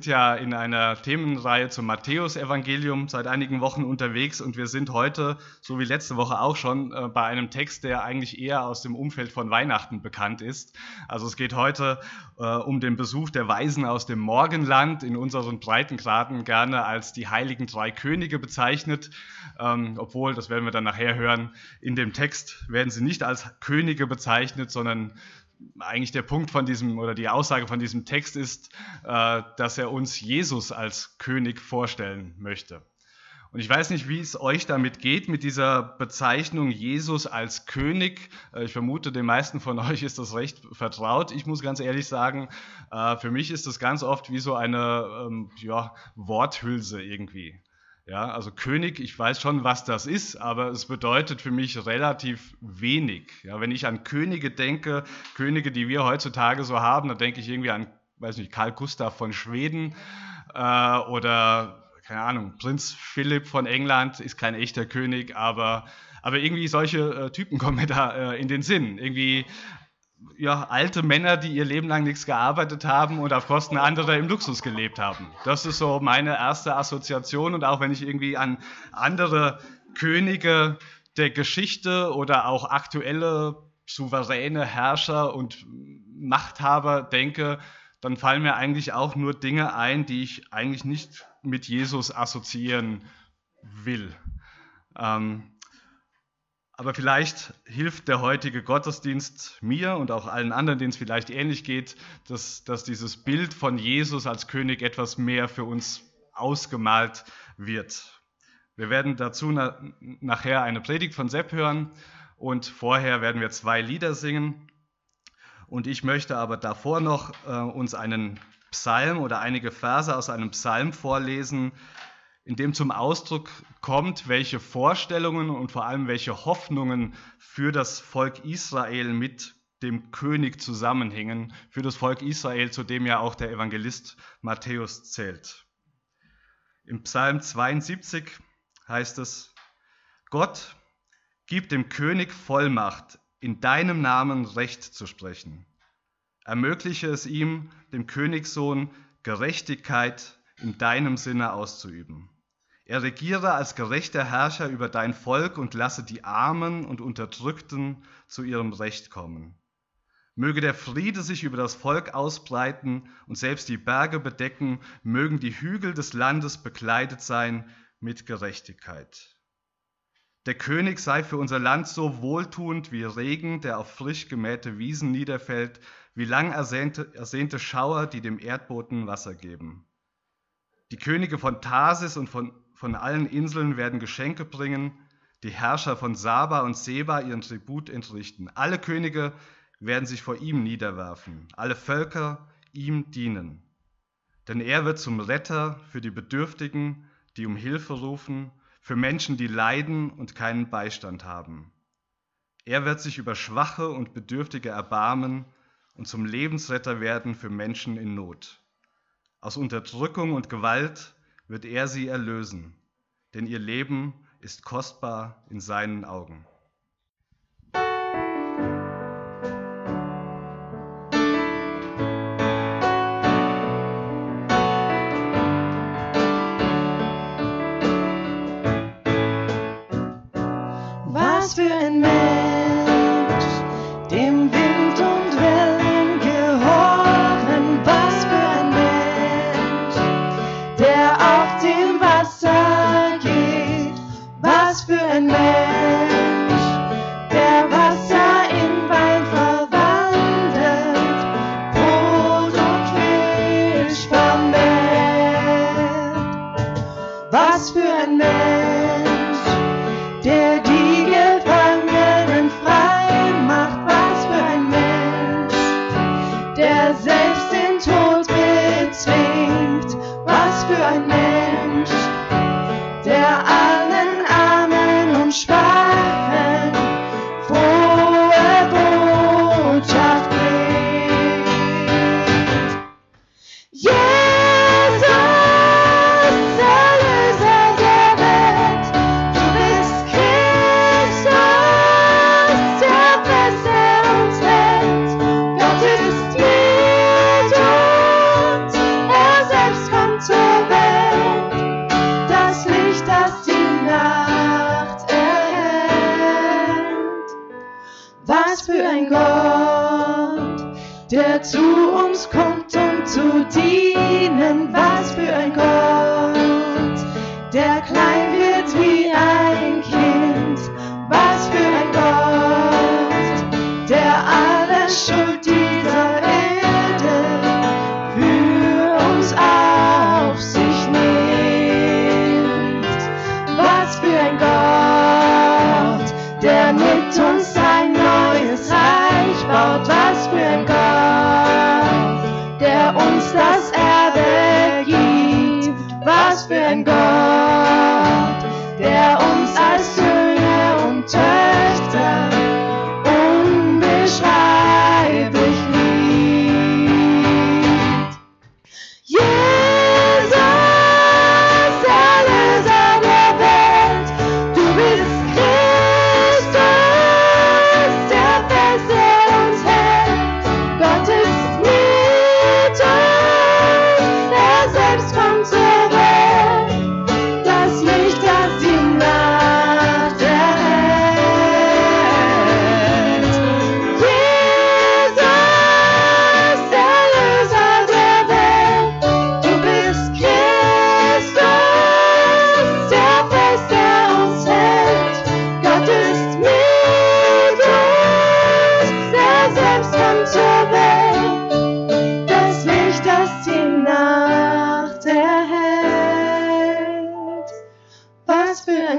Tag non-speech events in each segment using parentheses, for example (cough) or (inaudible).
sind ja in einer Themenreihe zum Matthäusevangelium seit einigen Wochen unterwegs und wir sind heute, so wie letzte Woche auch schon, äh, bei einem Text, der eigentlich eher aus dem Umfeld von Weihnachten bekannt ist. Also es geht heute äh, um den Besuch der Weisen aus dem Morgenland, in unseren Breitengraden gerne als die heiligen drei Könige bezeichnet, ähm, obwohl, das werden wir dann nachher hören, in dem Text werden sie nicht als Könige bezeichnet, sondern eigentlich der Punkt von diesem oder die Aussage von diesem Text ist, äh, dass er uns Jesus als König vorstellen möchte. Und ich weiß nicht, wie es euch damit geht, mit dieser Bezeichnung Jesus als König. Äh, ich vermute, den meisten von (laughs) euch ist das recht vertraut. Ich muss ganz ehrlich sagen, äh, für mich ist das ganz oft wie so eine ähm, ja, Worthülse irgendwie. Ja, also König, ich weiß schon, was das ist, aber es bedeutet für mich relativ wenig. Ja, wenn ich an Könige denke, Könige, die wir heutzutage so haben, dann denke ich irgendwie an, weiß nicht, Karl Gustav von Schweden äh, oder keine Ahnung, Prinz Philipp von England ist kein echter König, aber, aber irgendwie solche äh, Typen kommen mir da äh, in den Sinn. Irgendwie ja, alte Männer, die ihr Leben lang nichts gearbeitet haben und auf Kosten anderer im Luxus gelebt haben. Das ist so meine erste Assoziation und auch wenn ich irgendwie an andere Könige der Geschichte oder auch aktuelle souveräne Herrscher und Machthaber denke, dann fallen mir eigentlich auch nur Dinge ein, die ich eigentlich nicht mit Jesus assoziieren will. Ähm, aber vielleicht hilft der heutige Gottesdienst mir und auch allen anderen, denen es vielleicht ähnlich geht, dass, dass dieses Bild von Jesus als König etwas mehr für uns ausgemalt wird. Wir werden dazu na, nachher eine Predigt von Sepp hören und vorher werden wir zwei Lieder singen. Und ich möchte aber davor noch äh, uns einen Psalm oder einige Verse aus einem Psalm vorlesen, in dem zum Ausdruck kommt, welche Vorstellungen und vor allem welche Hoffnungen für das Volk Israel mit dem König zusammenhängen, für das Volk Israel, zu dem ja auch der Evangelist Matthäus zählt. Im Psalm 72 heißt es, Gott, gib dem König Vollmacht, in deinem Namen Recht zu sprechen. Ermögliche es ihm, dem Königssohn, Gerechtigkeit in deinem Sinne auszuüben. Er regiere als gerechter Herrscher über dein Volk und lasse die Armen und Unterdrückten zu ihrem Recht kommen. Möge der Friede sich über das Volk ausbreiten und selbst die Berge bedecken, mögen die Hügel des Landes bekleidet sein mit Gerechtigkeit. Der König sei für unser Land so wohltuend wie Regen, der auf frisch gemähte Wiesen niederfällt, wie lang ersehnte, ersehnte Schauer, die dem Erdboden Wasser geben. Die Könige von Tarsis und von, von allen Inseln werden Geschenke bringen, die Herrscher von Saba und Seba ihren Tribut entrichten. Alle Könige werden sich vor ihm niederwerfen, alle Völker ihm dienen. Denn er wird zum Retter für die Bedürftigen, die um Hilfe rufen, für Menschen, die leiden und keinen Beistand haben. Er wird sich über Schwache und Bedürftige erbarmen und zum Lebensretter werden für Menschen in Not. Aus Unterdrückung und Gewalt wird er sie erlösen, denn ihr Leben ist kostbar in seinen Augen. für ein Mensch, klein wird wie ein Kind. Was für ein Gott, der alles schon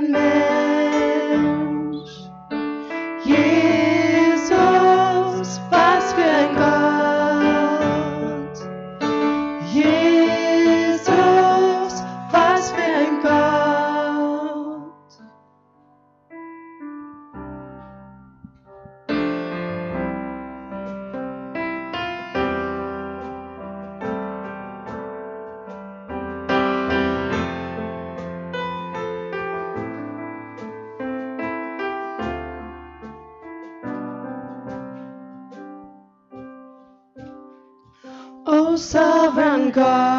man. God.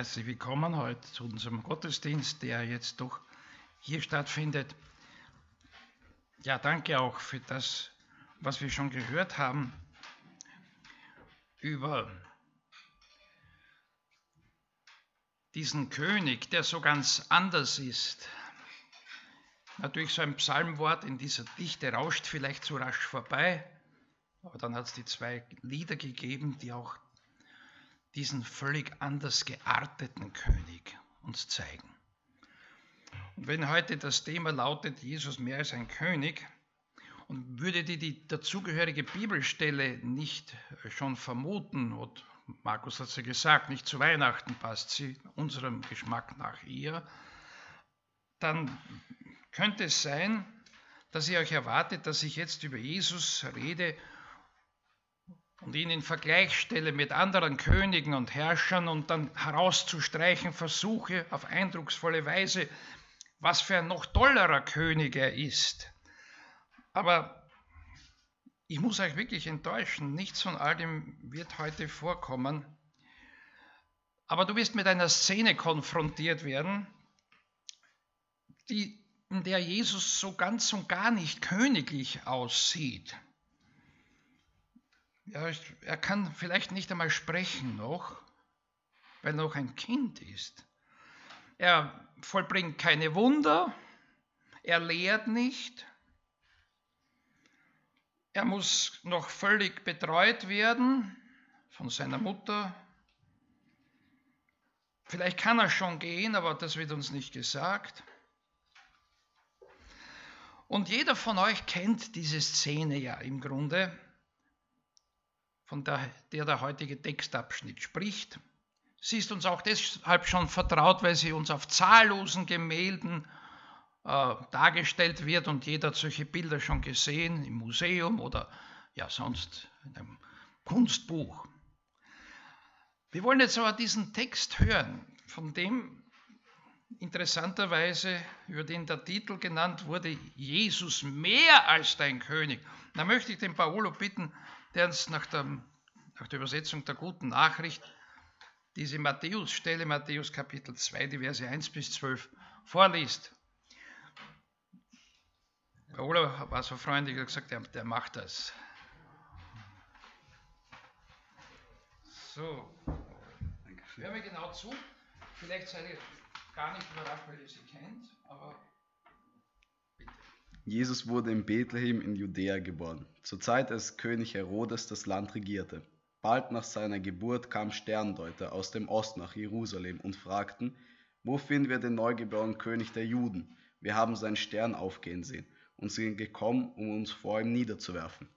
Herzlich willkommen heute zu unserem Gottesdienst, der jetzt doch hier stattfindet. Ja, danke auch für das, was wir schon gehört haben über diesen König, der so ganz anders ist. Natürlich so ein Psalmwort in dieser Dichte rauscht vielleicht so rasch vorbei, aber dann hat es die zwei Lieder gegeben, die auch diesen völlig anders gearteten König uns zeigen. Und wenn heute das Thema lautet, Jesus mehr als ein König, und würde die, die dazugehörige Bibelstelle nicht schon vermuten, und Markus hat es ja gesagt, nicht zu Weihnachten passt sie unserem Geschmack nach eher, dann könnte es sein, dass ihr euch erwartet, dass ich jetzt über Jesus rede und ihn in Vergleich stelle mit anderen Königen und Herrschern und dann herauszustreichen versuche auf eindrucksvolle Weise, was für ein noch tollerer König er ist. Aber ich muss euch wirklich enttäuschen, nichts von all dem wird heute vorkommen. Aber du wirst mit einer Szene konfrontiert werden, die, in der Jesus so ganz und gar nicht königlich aussieht. Ja, er kann vielleicht nicht einmal sprechen noch, weil er noch ein Kind ist. Er vollbringt keine Wunder, er lehrt nicht, er muss noch völlig betreut werden von seiner Mutter. Vielleicht kann er schon gehen, aber das wird uns nicht gesagt. Und jeder von euch kennt diese Szene ja im Grunde von der, der der heutige Textabschnitt spricht. Sie ist uns auch deshalb schon vertraut, weil sie uns auf zahllosen Gemälden äh, dargestellt wird und jeder hat solche Bilder schon gesehen im Museum oder ja sonst in einem Kunstbuch. Wir wollen jetzt aber diesen Text hören, von dem interessanterweise, über den der Titel genannt wurde, Jesus mehr als dein König. Da möchte ich den Paolo bitten, der uns nach der, nach der Übersetzung der guten Nachricht diese Matthäus-Stelle, Matthäus Kapitel 2, die Verse 1 bis 12 vorliest. Paolo war so freundlich und gesagt, der, der macht das. So, hören wir genau zu. Vielleicht seid ihr gar nicht überrascht, weil ihr sie kennt, aber Jesus wurde in Bethlehem in Judäa geboren, zur Zeit, als König Herodes das Land regierte. Bald nach seiner Geburt kamen Sterndeuter aus dem Osten nach Jerusalem und fragten, wo finden wir den neugeborenen König der Juden? Wir haben seinen Stern aufgehen sehen und sind gekommen, um uns vor ihm niederzuwerfen.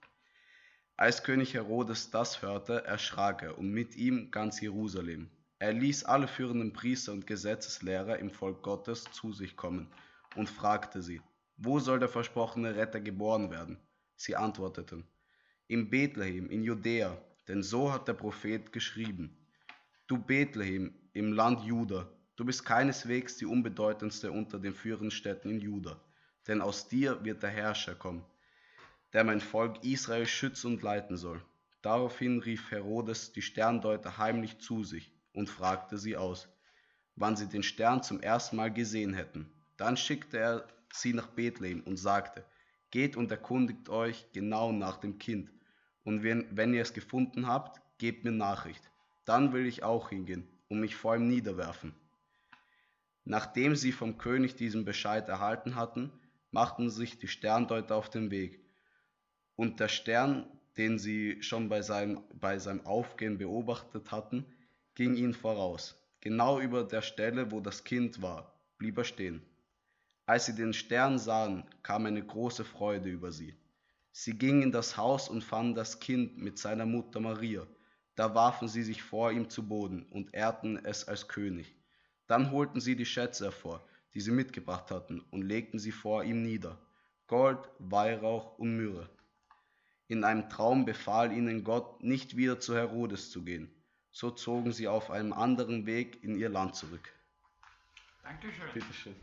Als König Herodes das hörte, erschrak er und mit ihm ganz Jerusalem. Er ließ alle führenden Priester und Gesetzeslehrer im Volk Gottes zu sich kommen und fragte sie, wo soll der versprochene Retter geboren werden? Sie antworteten, in Bethlehem, in Judäa, denn so hat der Prophet geschrieben. Du Bethlehem im Land Juda, du bist keineswegs die unbedeutendste unter den führenden Städten in Juda, denn aus dir wird der Herrscher kommen, der mein Volk Israel schützen und leiten soll. Daraufhin rief Herodes die Sterndeuter heimlich zu sich und fragte sie aus, wann sie den Stern zum ersten Mal gesehen hätten. Dann schickte er sie nach Bethlehem und sagte, Geht und erkundigt euch genau nach dem Kind, und wenn, wenn ihr es gefunden habt, gebt mir Nachricht. Dann will ich auch hingehen und mich vor ihm niederwerfen. Nachdem sie vom König diesen Bescheid erhalten hatten, machten sich die Sterndeuter auf den Weg. Und der Stern, den sie schon bei seinem, bei seinem Aufgehen beobachtet hatten, ging ihnen voraus. Genau über der Stelle, wo das Kind war, blieb er stehen. Als sie den Stern sahen, kam eine große Freude über sie. Sie gingen in das Haus und fanden das Kind mit seiner Mutter Maria. Da warfen sie sich vor ihm zu Boden und ehrten es als König. Dann holten sie die Schätze hervor, die sie mitgebracht hatten, und legten sie vor ihm nieder. Gold, Weihrauch und Myrrhe. In einem Traum befahl ihnen Gott, nicht wieder zu Herodes zu gehen. So zogen sie auf einem anderen Weg in ihr Land zurück. Dankeschön. Bitteschön.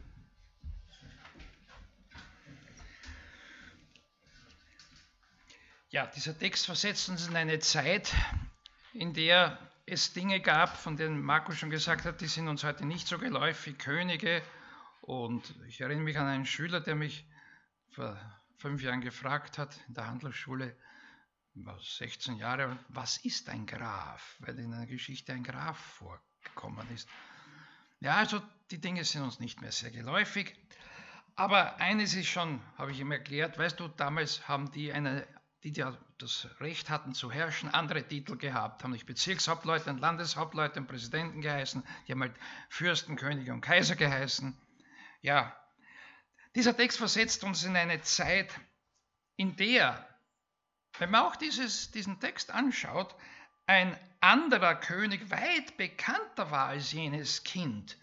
Ja, dieser Text versetzt uns in eine Zeit, in der es Dinge gab, von denen Markus schon gesagt hat, die sind uns heute nicht so geläufig, Könige. Und ich erinnere mich an einen Schüler, der mich vor fünf Jahren gefragt hat in der Handelsschule, 16 Jahre, was ist ein Graf? Weil in der Geschichte ein Graf vorgekommen ist. Ja, also die Dinge sind uns nicht mehr sehr geläufig. Aber eines ist schon, habe ich ihm erklärt, weißt du, damals haben die, eine, die ja das Recht hatten zu herrschen, andere Titel gehabt, haben nicht Bezirkshauptleute Landeshauptleute Präsidenten geheißen, die haben halt Fürsten, Könige und Kaiser geheißen. Ja, dieser Text versetzt uns in eine Zeit, in der, wenn man auch dieses, diesen Text anschaut, ein anderer König weit bekannter war als jenes Kind,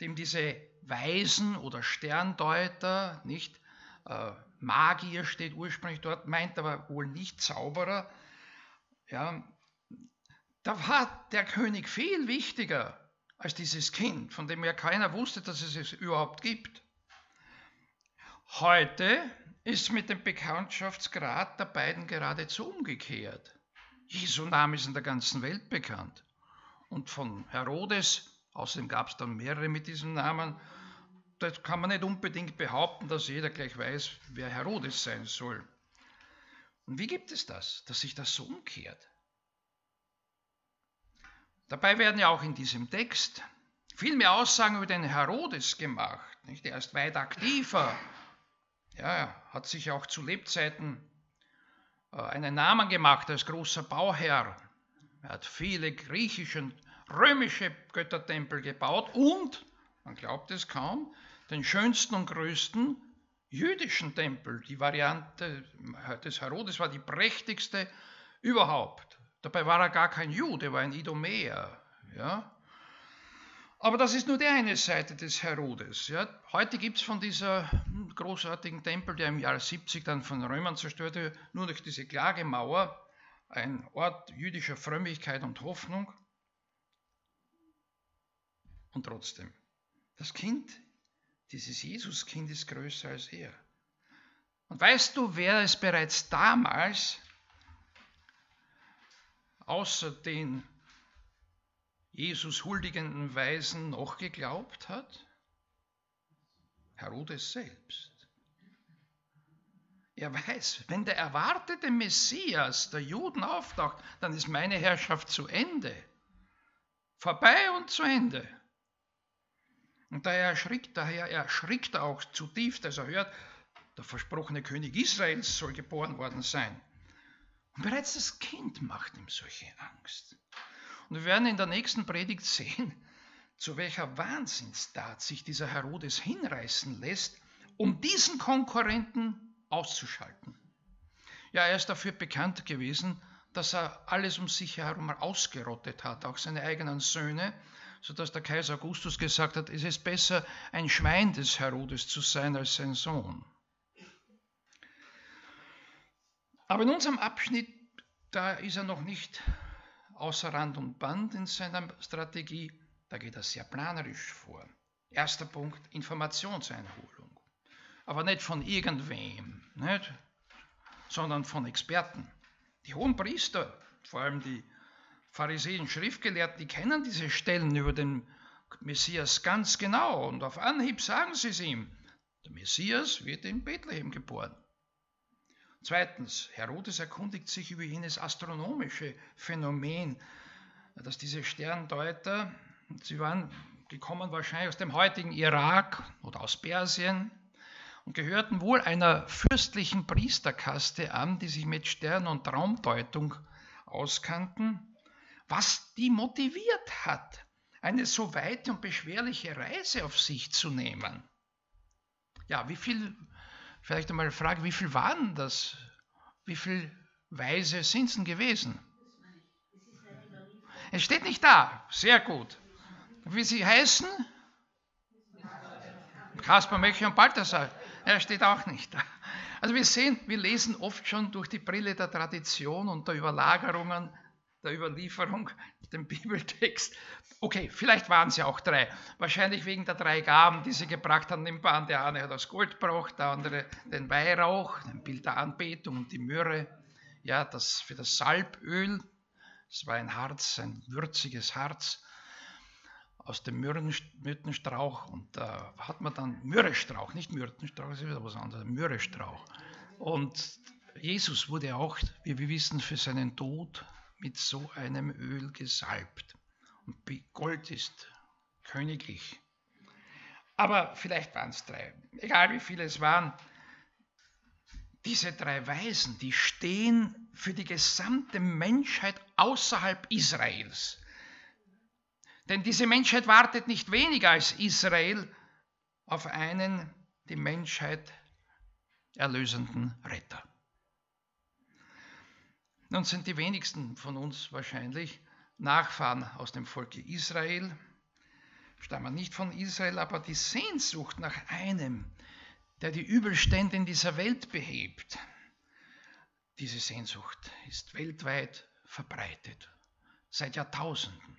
dem diese Weisen oder Sterndeuter, nicht äh, Magier steht ursprünglich dort, meint aber wohl nicht Zauberer. Ja, da war der König viel wichtiger als dieses Kind, von dem ja keiner wusste, dass es es überhaupt gibt. Heute ist mit dem Bekanntschaftsgrad der beiden geradezu umgekehrt. Jesu Name ist in der ganzen Welt bekannt. Und von Herodes, außerdem gab es dann mehrere mit diesem Namen, da kann man nicht unbedingt behaupten, dass jeder gleich weiß, wer Herodes sein soll. Und wie gibt es das, dass sich das so umkehrt? Dabei werden ja auch in diesem Text viel mehr Aussagen über den Herodes gemacht. Nicht? Er ist weit aktiver ja, er hat sich auch zu Lebzeiten äh, einen Namen gemacht als großer Bauherr. Er hat viele griechische und römische Göttertempel gebaut und, man glaubt es kaum, den schönsten und größten jüdischen Tempel. Die Variante des Herodes war die prächtigste überhaupt. Dabei war er gar kein Jude, er war ein Idumäer. Ja? Aber das ist nur die eine Seite des Herodes. Ja. Heute gibt es von dieser großartigen Tempel, der im Jahr 70 dann von Römern zerstört wurde, nur noch diese Klagemauer, ein Ort jüdischer Frömmigkeit und Hoffnung. Und trotzdem, das Kind, dieses Jesuskind ist größer als er. Und weißt du, wer es bereits damals außer den Jesus huldigenden Weisen noch geglaubt hat? Herodes selbst. Er weiß, wenn der erwartete Messias der Juden auftaucht, dann ist meine Herrschaft zu Ende. Vorbei und zu Ende. Und daher erschrickt, daher erschrickt er auch zutiefst, als er hört, der versprochene König Israels soll geboren worden sein. Und bereits das Kind macht ihm solche Angst. Und wir werden in der nächsten Predigt sehen, zu welcher Wahnsinnstat sich dieser Herodes hinreißen lässt, um diesen Konkurrenten auszuschalten. Ja, er ist dafür bekannt gewesen, dass er alles um sich herum ausgerottet hat, auch seine eigenen Söhne, sodass der Kaiser Augustus gesagt hat, es ist besser, ein Schwein des Herodes zu sein als sein Sohn. Aber in unserem Abschnitt, da ist er noch nicht außer Rand und Band in seiner Strategie, da geht er sehr planerisch vor. Erster Punkt, Informationseinholung. Aber nicht von irgendwem, nicht? sondern von Experten. Die hohen Priester, vor allem die Pharisäer Schriftgelehrten, die kennen diese Stellen über den Messias ganz genau und auf Anhieb sagen sie es ihm. Der Messias wird in Bethlehem geboren. Zweitens, Herodes erkundigt sich über jenes astronomische Phänomen, dass diese Sterndeuter, sie waren gekommen wahrscheinlich aus dem heutigen Irak oder aus Persien und gehörten wohl einer fürstlichen Priesterkaste an, die sich mit Stern- und Traumdeutung auskannten, was die motiviert hat, eine so weite und beschwerliche Reise auf sich zu nehmen. Ja, wie viel Vielleicht einmal Frage, wie viel waren das? Wie viele Weise sind es denn gewesen? Es steht nicht da. Sehr gut. Wie sie heißen? Kaspar, Melchior und Balthasar. Er steht auch nicht da. Also wir sehen, wir lesen oft schon durch die Brille der Tradition und der Überlagerungen, der Überlieferung, den Bibeltext. Okay, vielleicht waren es ja auch drei. Wahrscheinlich wegen der drei Gaben, die sie gebracht haben im Band. Der eine hat das Gold gebracht, der andere den Weihrauch, ein Bild der Anbetung und die Myrrhe, ja, das für das Salböl. Es war ein Harz, ein würziges Harz aus dem Myrtenstrauch und da hat man dann Myrrhestrauch, nicht Myrtenstrauch, das ist wieder was anderes, Myrrhestrauch. Und Jesus wurde auch, wie wir wissen, für seinen Tod mit so einem Öl gesalbt. Und Gold ist königlich. Aber vielleicht waren es drei, egal wie viele es waren. Diese drei Weisen, die stehen für die gesamte Menschheit außerhalb Israels. Denn diese Menschheit wartet nicht weniger als Israel auf einen die Menschheit erlösenden Retter. Nun sind die wenigsten von uns wahrscheinlich Nachfahren aus dem Volke Israel, stammen nicht von Israel, aber die Sehnsucht nach einem, der die Übelstände in dieser Welt behebt, diese Sehnsucht ist weltweit verbreitet, seit Jahrtausenden.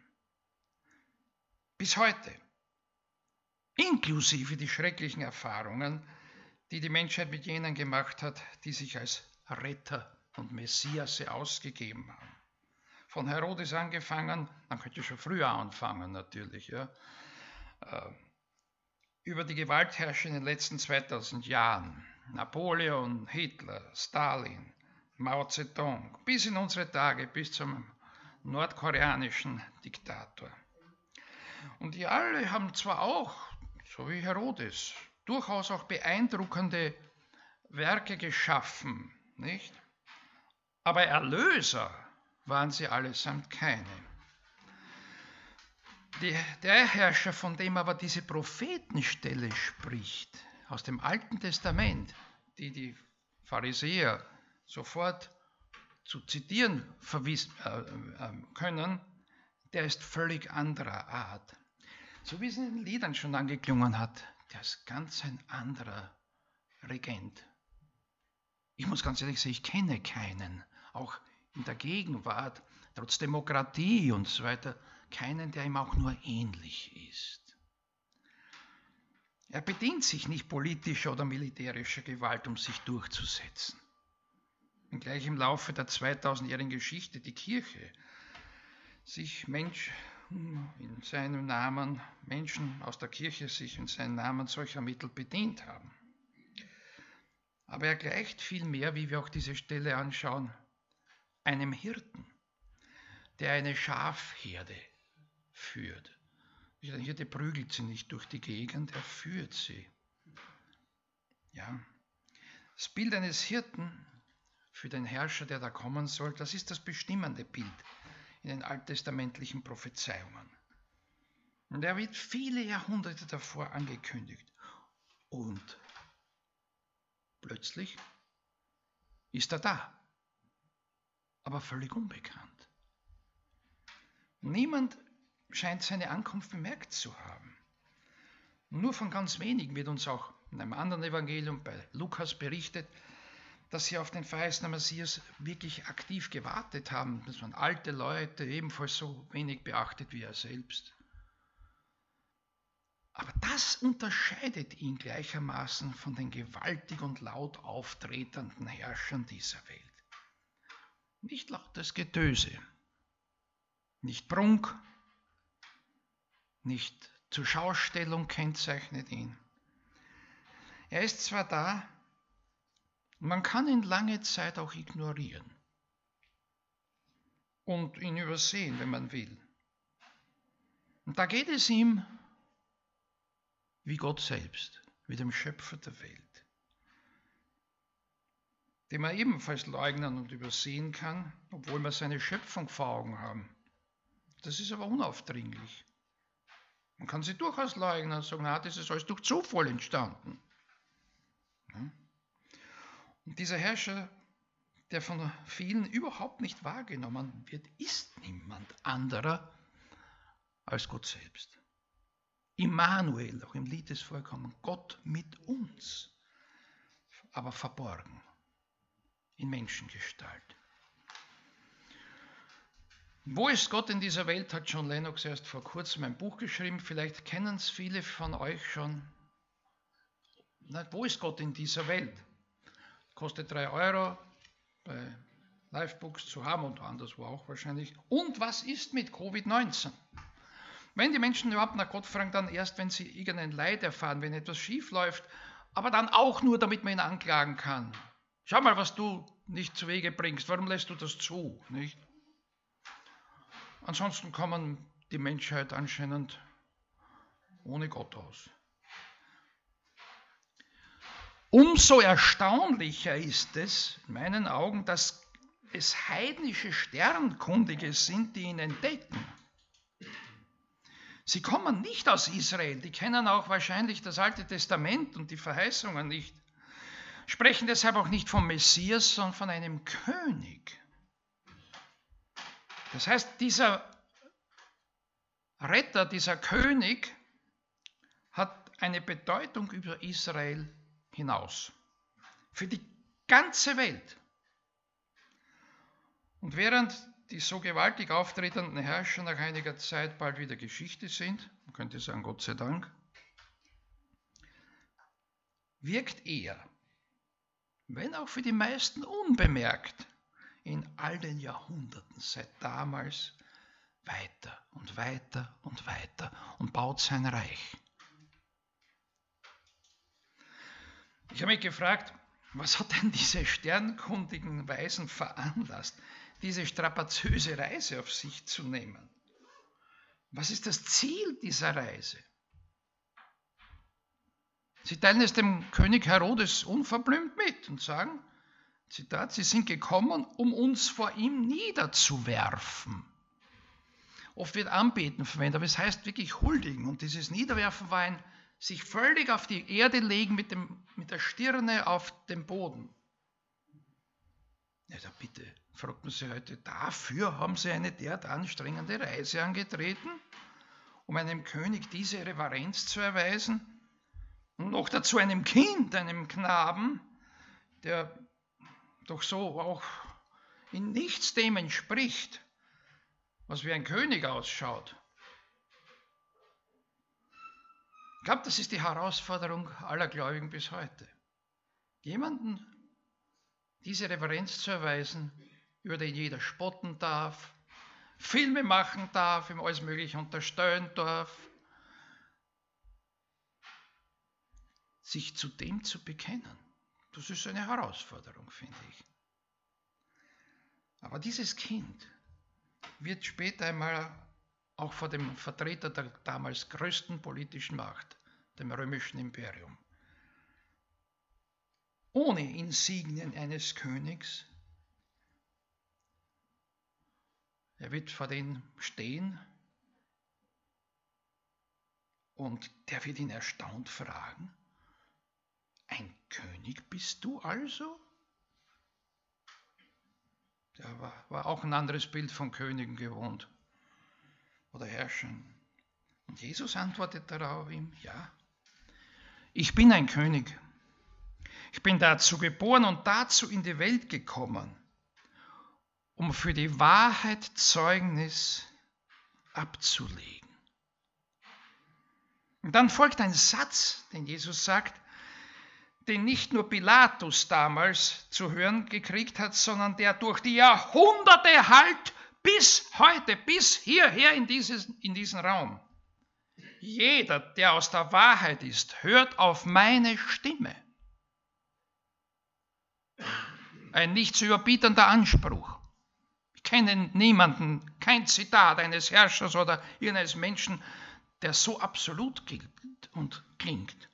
Bis heute, inklusive die schrecklichen Erfahrungen, die die Menschheit mit jenen gemacht hat, die sich als Retter und Messias ausgegeben haben. Von Herodes angefangen, man könnte schon früher anfangen natürlich, ja, äh, über die Gewaltherrscher in den letzten 2000 Jahren, Napoleon, Hitler, Stalin, Mao Zedong, bis in unsere Tage, bis zum nordkoreanischen Diktator. Und die alle haben zwar auch, so wie Herodes, durchaus auch beeindruckende Werke geschaffen, nicht? Aber Erlöser waren sie allesamt keine. Die, der Herrscher, von dem aber diese Prophetenstelle spricht, aus dem Alten Testament, die die Pharisäer sofort zu zitieren äh, äh, können, der ist völlig anderer Art. So wie es in den Liedern schon angeklungen hat, der ist ganz ein anderer Regent. Ich muss ganz ehrlich sagen, ich kenne keinen, auch in der Gegenwart, trotz Demokratie und so weiter, keinen, der ihm auch nur ähnlich ist. Er bedient sich nicht politischer oder militärischer Gewalt, um sich durchzusetzen. Und gleich im Laufe der 2000-jährigen Geschichte die Kirche sich Mensch in seinem Namen, Menschen aus der Kirche sich in seinem Namen solcher Mittel bedient haben. Aber er gleicht vielmehr, wie wir auch diese Stelle anschauen, einem Hirten, der eine Schafherde führt. Der Hirte prügelt sie nicht durch die Gegend, er führt sie. Ja. Das Bild eines Hirten für den Herrscher, der da kommen soll, das ist das bestimmende Bild in den alttestamentlichen Prophezeiungen. Und er wird viele Jahrhunderte davor angekündigt. Und plötzlich ist er da, aber völlig unbekannt. Niemand scheint seine Ankunft bemerkt zu haben. Nur von ganz wenigen wird uns auch in einem anderen Evangelium bei Lukas berichtet, dass sie auf den verheißenen Messias wirklich aktiv gewartet haben. Das waren alte Leute, ebenfalls so wenig beachtet wie er selbst. Aber das unterscheidet ihn gleichermaßen von den gewaltig und laut auftretenden Herrschern dieser Welt. Nicht lautes Getöse, nicht Prunk, nicht zur Schaustellung kennzeichnet ihn. Er ist zwar da, man kann ihn lange Zeit auch ignorieren und ihn übersehen, wenn man will. Und da geht es ihm wie Gott selbst, wie dem Schöpfer der Welt, den man ebenfalls leugnen und übersehen kann, obwohl wir seine Schöpfung vor Augen haben. Das ist aber unaufdringlich. Man kann sie durchaus leugnen und sagen, na, das ist alles durch Zufall entstanden. Und dieser Herrscher, der von vielen überhaupt nicht wahrgenommen wird, ist niemand anderer als Gott selbst. Immanuel, auch im Lied ist vorkommen, Gott mit uns, aber verborgen in Menschengestalt. Wo ist Gott in dieser Welt, hat John Lennox erst vor kurzem ein Buch geschrieben, vielleicht kennen es viele von euch schon. Na, wo ist Gott in dieser Welt? kostet 3 Euro bei Livebooks zu haben und anderswo auch wahrscheinlich. Und was ist mit Covid-19? Wenn die Menschen überhaupt nach Gott fragen, dann erst, wenn sie irgendein Leid erfahren, wenn etwas schief läuft, aber dann auch nur, damit man ihn anklagen kann. Schau mal, was du nicht zu Wege bringst. Warum lässt du das zu? Nicht? Ansonsten kommen die Menschheit anscheinend ohne Gott aus. Umso erstaunlicher ist es, in meinen Augen, dass es heidnische Sternkundige sind, die ihn entdecken. Sie kommen nicht aus Israel, die kennen auch wahrscheinlich das Alte Testament und die Verheißungen nicht, sprechen deshalb auch nicht vom Messias, sondern von einem König. Das heißt, dieser Retter, dieser König hat eine Bedeutung über Israel hinaus. Für die ganze Welt. Und während die so gewaltig auftretenden Herrscher nach einiger Zeit bald wieder Geschichte sind, man könnte sagen Gott sei Dank, wirkt er, wenn auch für die meisten unbemerkt, in all den Jahrhunderten seit damals weiter und weiter und weiter und baut sein Reich. Ich habe mich gefragt, was hat denn diese sternkundigen Weisen veranlasst, diese strapazöse Reise auf sich zu nehmen? Was ist das Ziel dieser Reise? Sie teilen es dem König Herodes unverblümt mit und sagen, Zitat, sie sind gekommen, um uns vor ihm niederzuwerfen. Oft wird Anbeten verwendet, aber es heißt wirklich huldigen. Und dieses Niederwerfen war ein sich völlig auf die Erde legen mit, dem, mit der Stirne auf dem Boden. Ja, da bitte, fragt man sich heute, dafür haben sie eine derart anstrengende Reise angetreten, um einem König diese Reverenz zu erweisen und noch dazu einem Kind, einem Knaben, der doch so auch in nichts dem entspricht, was wie ein König ausschaut. Ich glaube, das ist die Herausforderung aller Gläubigen bis heute. Jemanden diese Reverenz zu erweisen, über den jeder spotten darf, Filme machen darf, ihm alles Mögliche unterstellen darf, sich zu dem zu bekennen. Das ist eine Herausforderung, finde ich. Aber dieses Kind wird später einmal auch vor dem Vertreter der damals größten politischen Macht, dem römischen Imperium. Ohne Insignien eines Königs. Er wird vor denen stehen und der wird ihn erstaunt fragen, ein König bist du also? Der war, war auch ein anderes Bild von Königen gewohnt oder herrschen. Und Jesus antwortet darauf ihm, ja, ich bin ein König. Ich bin dazu geboren und dazu in die Welt gekommen, um für die Wahrheit Zeugnis abzulegen. Und dann folgt ein Satz, den Jesus sagt, den nicht nur Pilatus damals zu hören gekriegt hat, sondern der durch die Jahrhunderte halt bis heute, bis hierher in, dieses, in diesen Raum. Jeder, der aus der Wahrheit ist, hört auf meine Stimme. Ein nicht zu überbietender Anspruch. Ich kenne niemanden, kein Zitat eines Herrschers oder irgendeines Menschen, der so absolut gilt und klingt.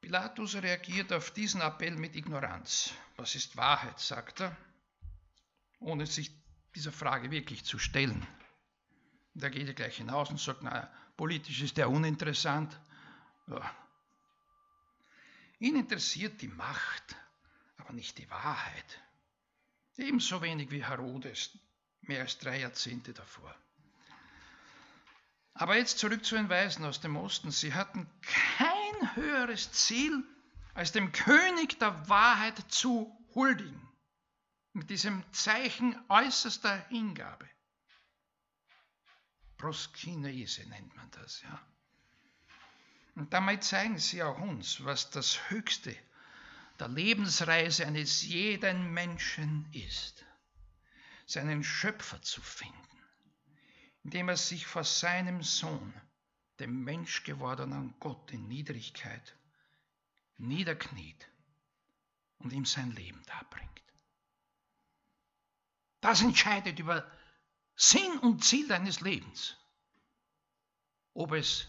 Pilatus reagiert auf diesen Appell mit Ignoranz. Was ist Wahrheit, sagt er ohne sich dieser Frage wirklich zu stellen. Da geht er gleich hinaus und sagt, na, politisch ist der uninteressant. Ja. Ihn interessiert die Macht, aber nicht die Wahrheit. Ebenso wenig wie Herodes, mehr als drei Jahrzehnte davor. Aber jetzt zurück zu den Weisen aus dem Osten. Sie hatten kein höheres Ziel, als dem König der Wahrheit zu huldigen mit diesem Zeichen äußerster Hingabe. Proskinese nennt man das, ja. Und damit zeigen sie auch uns, was das höchste, der Lebensreise eines jeden Menschen ist, seinen Schöpfer zu finden, indem er sich vor seinem Sohn, dem menschgewordenen Gott in Niedrigkeit, niederkniet und ihm sein Leben darbringt. Das entscheidet über Sinn und Ziel deines Lebens. Ob es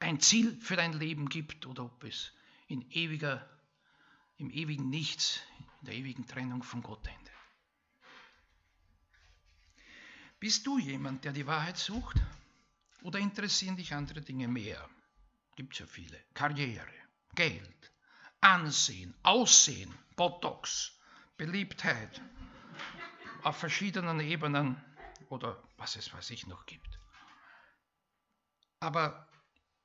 ein Ziel für dein Leben gibt oder ob es in ewiger, im ewigen Nichts, in der ewigen Trennung von Gott endet. Bist du jemand, der die Wahrheit sucht? Oder interessieren dich andere Dinge mehr? Gibt es ja viele. Karriere, Geld, Ansehen, Aussehen, Botox, Beliebtheit auf verschiedenen Ebenen oder was es weiß ich noch gibt. Aber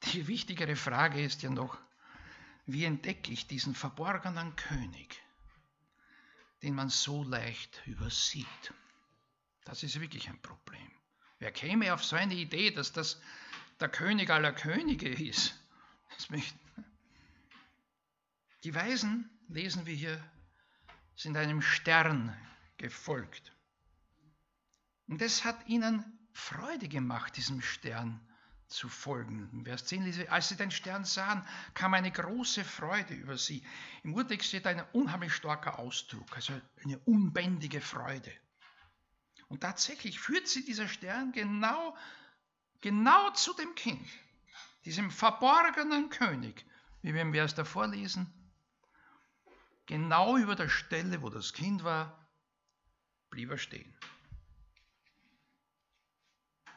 die wichtigere Frage ist ja noch, wie entdecke ich diesen verborgenen König, den man so leicht übersieht? Das ist wirklich ein Problem. Wer käme auf so eine Idee, dass das der König aller Könige ist? Die Weisen, lesen wir hier, sind einem Stern gefolgt. Und es hat ihnen Freude gemacht, diesem Stern zu folgen. Vers 10 lese, als sie den Stern sahen, kam eine große Freude über sie. Im Urtext steht ein unheimlich starker Ausdruck, also eine unbändige Freude. Und tatsächlich führt sie dieser Stern genau, genau zu dem Kind, diesem verborgenen König, wie wir im Vers davor lesen. Genau über der Stelle, wo das Kind war, blieb er stehen.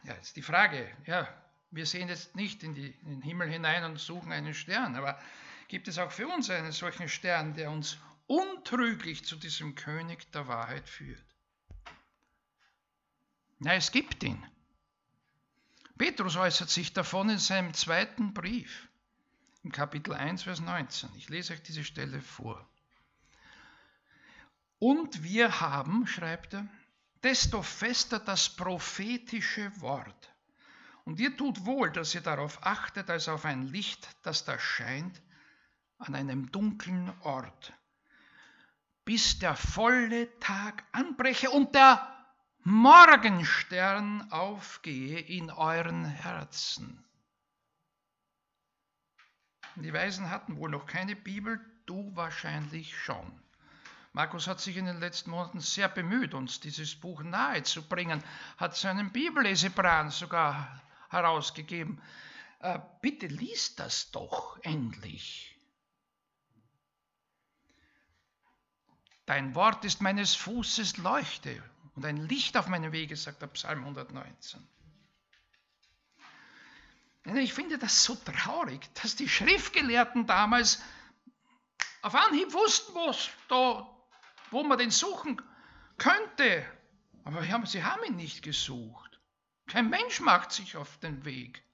Ja, jetzt die Frage, ja, wir sehen jetzt nicht in, die, in den Himmel hinein und suchen einen Stern, aber gibt es auch für uns einen solchen Stern, der uns untrüglich zu diesem König der Wahrheit führt? Ja, es gibt ihn. Petrus äußert sich davon in seinem zweiten Brief, im Kapitel 1, Vers 19. Ich lese euch diese Stelle vor. Und wir haben, schreibt er, desto fester das prophetische Wort. Und ihr tut wohl, dass ihr darauf achtet, als auf ein Licht, das da scheint, an einem dunklen Ort, bis der volle Tag anbreche und der Morgenstern aufgehe in euren Herzen. Die Weisen hatten wohl noch keine Bibel, du wahrscheinlich schon. Markus hat sich in den letzten Monaten sehr bemüht, uns dieses Buch nahezubringen, hat seinen Bibelleseplan sogar herausgegeben. Äh, bitte liest das doch endlich. Dein Wort ist meines Fußes Leuchte und ein Licht auf meinem Wege, sagt der Psalm 119. Ich finde das so traurig, dass die Schriftgelehrten damals auf Anhieb wussten, da wo man den suchen könnte. Aber sie haben ihn nicht gesucht. Kein Mensch macht sich auf den Weg.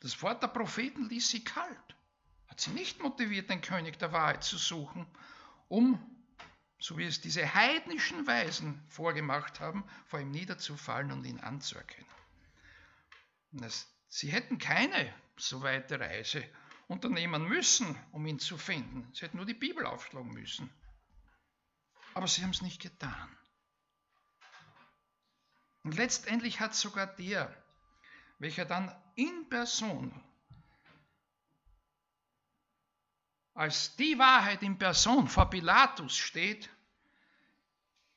Das Wort der Propheten ließ sie kalt, hat sie nicht motiviert, den König der Wahrheit zu suchen, um, so wie es diese heidnischen Weisen vorgemacht haben, vor ihm niederzufallen und ihn anzuerkennen. Das, sie hätten keine so weite Reise unternehmen müssen, um ihn zu finden. Sie hätten nur die Bibel aufschlagen müssen. Aber sie haben es nicht getan. Und letztendlich hat sogar der, welcher dann in Person als die Wahrheit in Person vor Pilatus steht,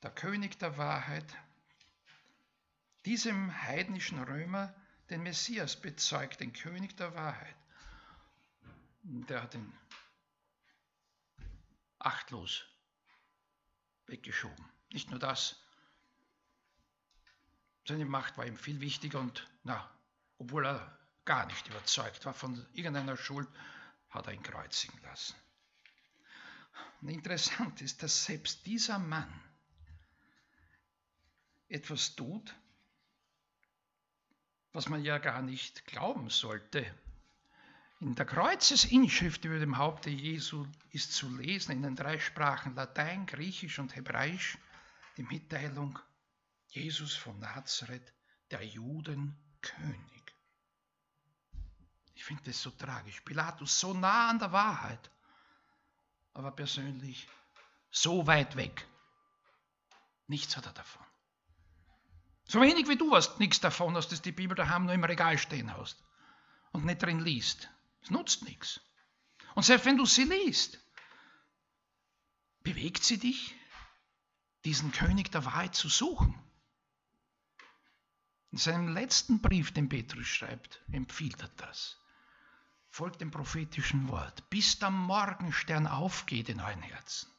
der König der Wahrheit, diesem heidnischen Römer den Messias bezeugt, den König der Wahrheit. Der hat ihn achtlos weggeschoben. Nicht nur das, seine Macht war ihm viel wichtiger und, na, obwohl er gar nicht überzeugt war von irgendeiner Schuld, hat ihn kreuzigen lassen. Und interessant ist, dass selbst dieser Mann etwas tut, was man ja gar nicht glauben sollte, in der Kreuzesinschrift über dem Haupte Jesu ist zu lesen in den drei Sprachen Latein, Griechisch und Hebräisch die Mitteilung Jesus von Nazareth, der Juden König. Ich finde das so tragisch. Pilatus so nah an der Wahrheit aber persönlich so weit weg. Nichts hat er davon. So wenig wie du hast nichts davon, dass du die Bibel daheim nur im Regal stehen hast und nicht drin liest. Es nutzt nichts. Und selbst wenn du sie liest, bewegt sie dich, diesen König der Wahrheit zu suchen. In seinem letzten Brief, den Petrus schreibt, empfiehlt er das. Folgt dem prophetischen Wort, bis der Morgenstern aufgeht in euren Herzen.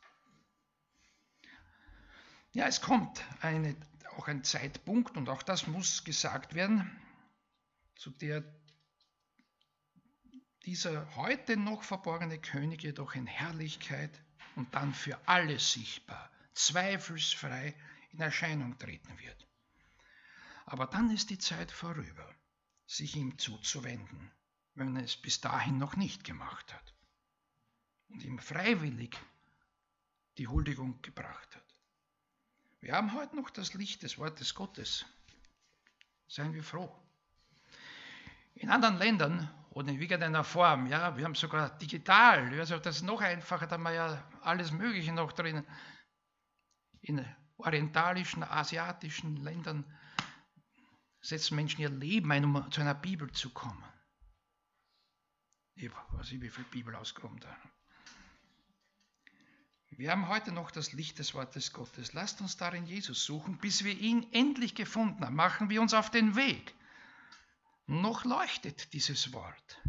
Ja, es kommt eine, auch ein Zeitpunkt, und auch das muss gesagt werden, zu der dieser heute noch verborgene König jedoch in Herrlichkeit und dann für alle sichtbar, zweifelsfrei in Erscheinung treten wird. Aber dann ist die Zeit vorüber, sich ihm zuzuwenden, wenn man es bis dahin noch nicht gemacht hat und ihm freiwillig die Huldigung gebracht hat. Wir haben heute noch das Licht des Wortes Gottes. Seien wir froh. In anderen Ländern oder in irgendeiner Form, ja, wir haben sogar digital, also das ist noch einfacher, da haben wir ja alles Mögliche noch drin. In orientalischen, asiatischen Ländern setzen Menschen ihr Leben ein, um zu einer Bibel zu kommen. Ich weiß nicht, wie viel Bibel auskommt da. Wir haben heute noch das Licht des Wortes Gottes. Lasst uns darin Jesus suchen, bis wir ihn endlich gefunden haben. Machen wir uns auf den Weg. Noch leuchtet dieses Wort.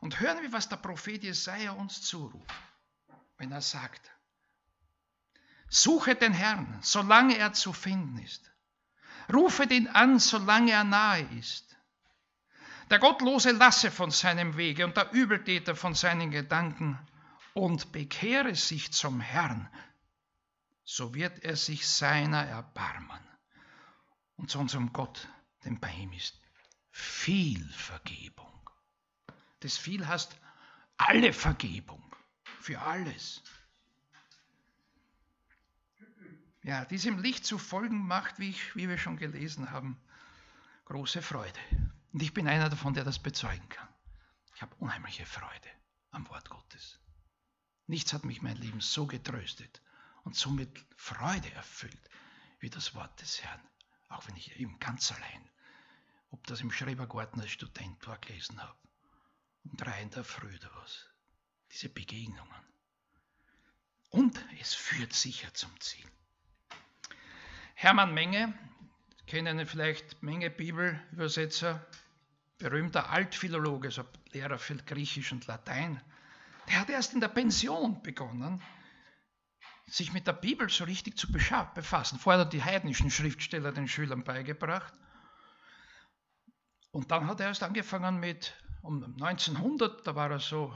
Und hören wir, was der Prophet Jesaja uns zuruft, wenn er sagt: Suche den Herrn, solange er zu finden ist. Rufet ihn an, solange er nahe ist. Der Gottlose lasse von seinem Wege und der Übeltäter von seinen Gedanken und bekehre sich zum Herrn, so wird er sich seiner erbarmen und zu unserem Gott, denn bei ihm ist viel Vergebung. Das viel heißt alle Vergebung, für alles. Ja, diesem Licht zu folgen macht, wie, ich, wie wir schon gelesen haben, große Freude. Und ich bin einer davon, der das bezeugen kann. Ich habe unheimliche Freude am Wort Gottes. Nichts hat mich mein Leben so getröstet und so mit Freude erfüllt wie das Wort des Herrn. Auch wenn ich eben ganz allein, ob das im Schrebergarten als Student war, gelesen habe. Um drei in der Früh oder was. Diese Begegnungen. Und es führt sicher zum Ziel. Hermann Menge, kennen vielleicht Menge Bibelübersetzer, berühmter Altphilologe, also Lehrer für Griechisch und Latein, der hat erst in der Pension begonnen, sich mit der Bibel so richtig zu befassen. Vorher hat er die heidnischen Schriftsteller den Schülern beigebracht. Und dann hat er erst angefangen mit, um 1900, da war er so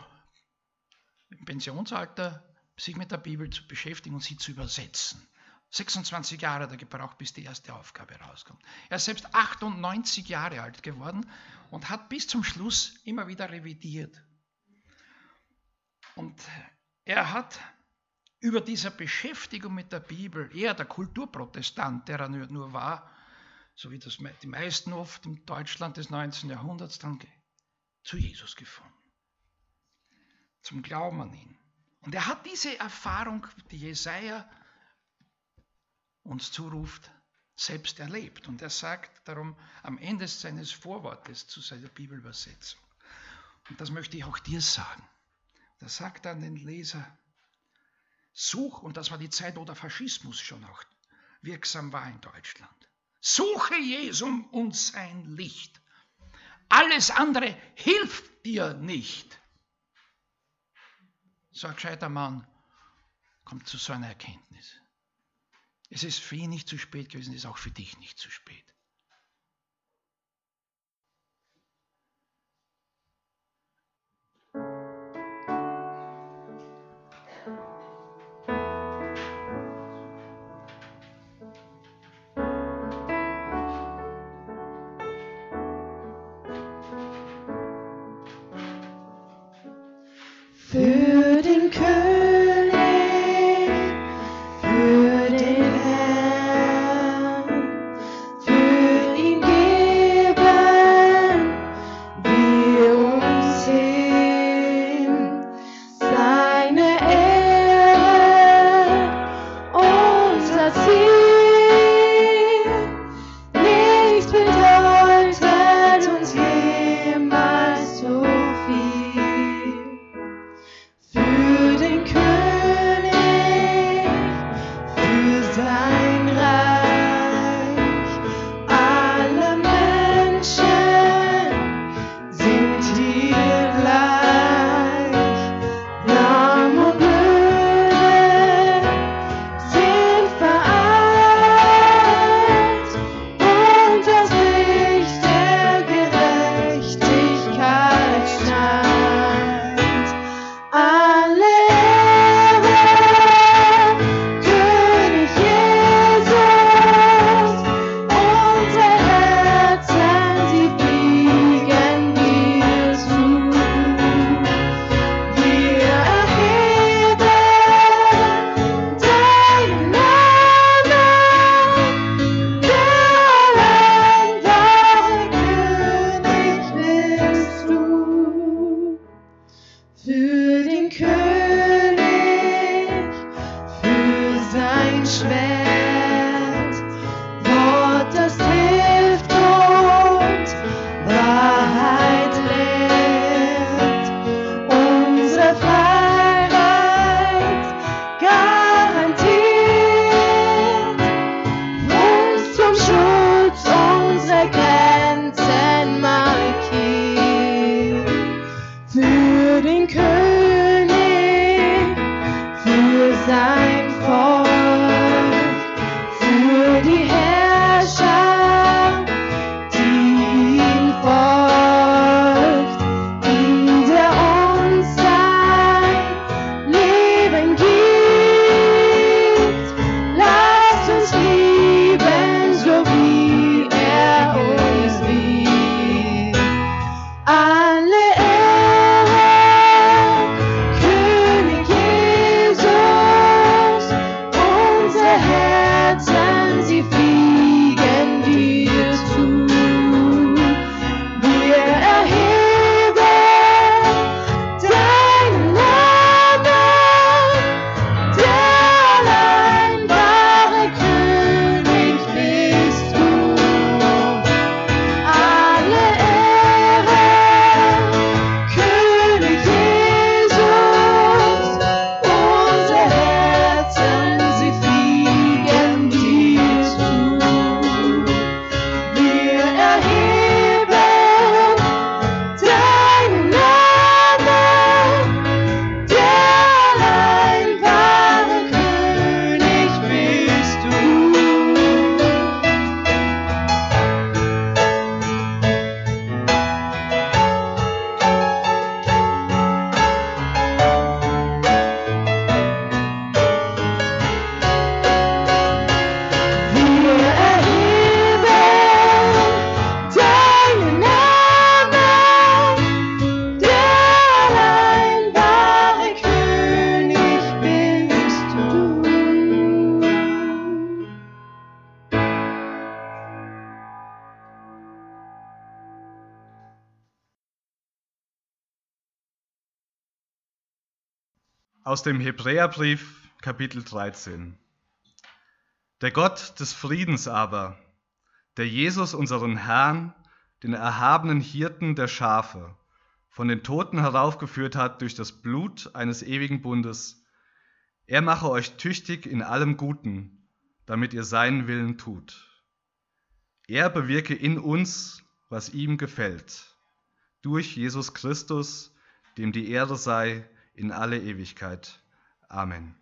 im Pensionsalter, sich mit der Bibel zu beschäftigen und sie zu übersetzen. 26 Jahre hat er gebraucht, bis die erste Aufgabe rauskommt. Er ist selbst 98 Jahre alt geworden und hat bis zum Schluss immer wieder revidiert. Und er hat über dieser Beschäftigung mit der Bibel, er der Kulturprotestant, der er nur, war, so wie das die meisten oft in Deutschland des 19. Jahrhunderts, dann zu Jesus gefunden. Zum Glauben an ihn. Und er hat diese Erfahrung, die Jesaja uns zuruft, selbst erlebt. Und er sagt darum am Ende seines Vorwortes zu seiner Bibelübersetzung. Und das möchte ich auch dir sagen. Da sagt dann den Leser, such, und das war die Zeit, wo der Faschismus schon auch wirksam war in Deutschland. Suche Jesum und sein Licht. Alles andere hilft dir nicht. So ein gescheiter Mann kommt zu so einer Erkenntnis. Es ist für ihn nicht zu spät gewesen, es ist auch für dich nicht zu spät. Aus dem Hebräerbrief, Kapitel 13. Der Gott des Friedens aber, der Jesus, unseren Herrn, den erhabenen Hirten der Schafe, von den Toten heraufgeführt hat durch das Blut eines ewigen Bundes, er mache euch tüchtig in allem Guten, damit ihr seinen Willen tut. Er bewirke in uns, was ihm gefällt, durch Jesus Christus, dem die Ehre sei in alle Ewigkeit. Amen.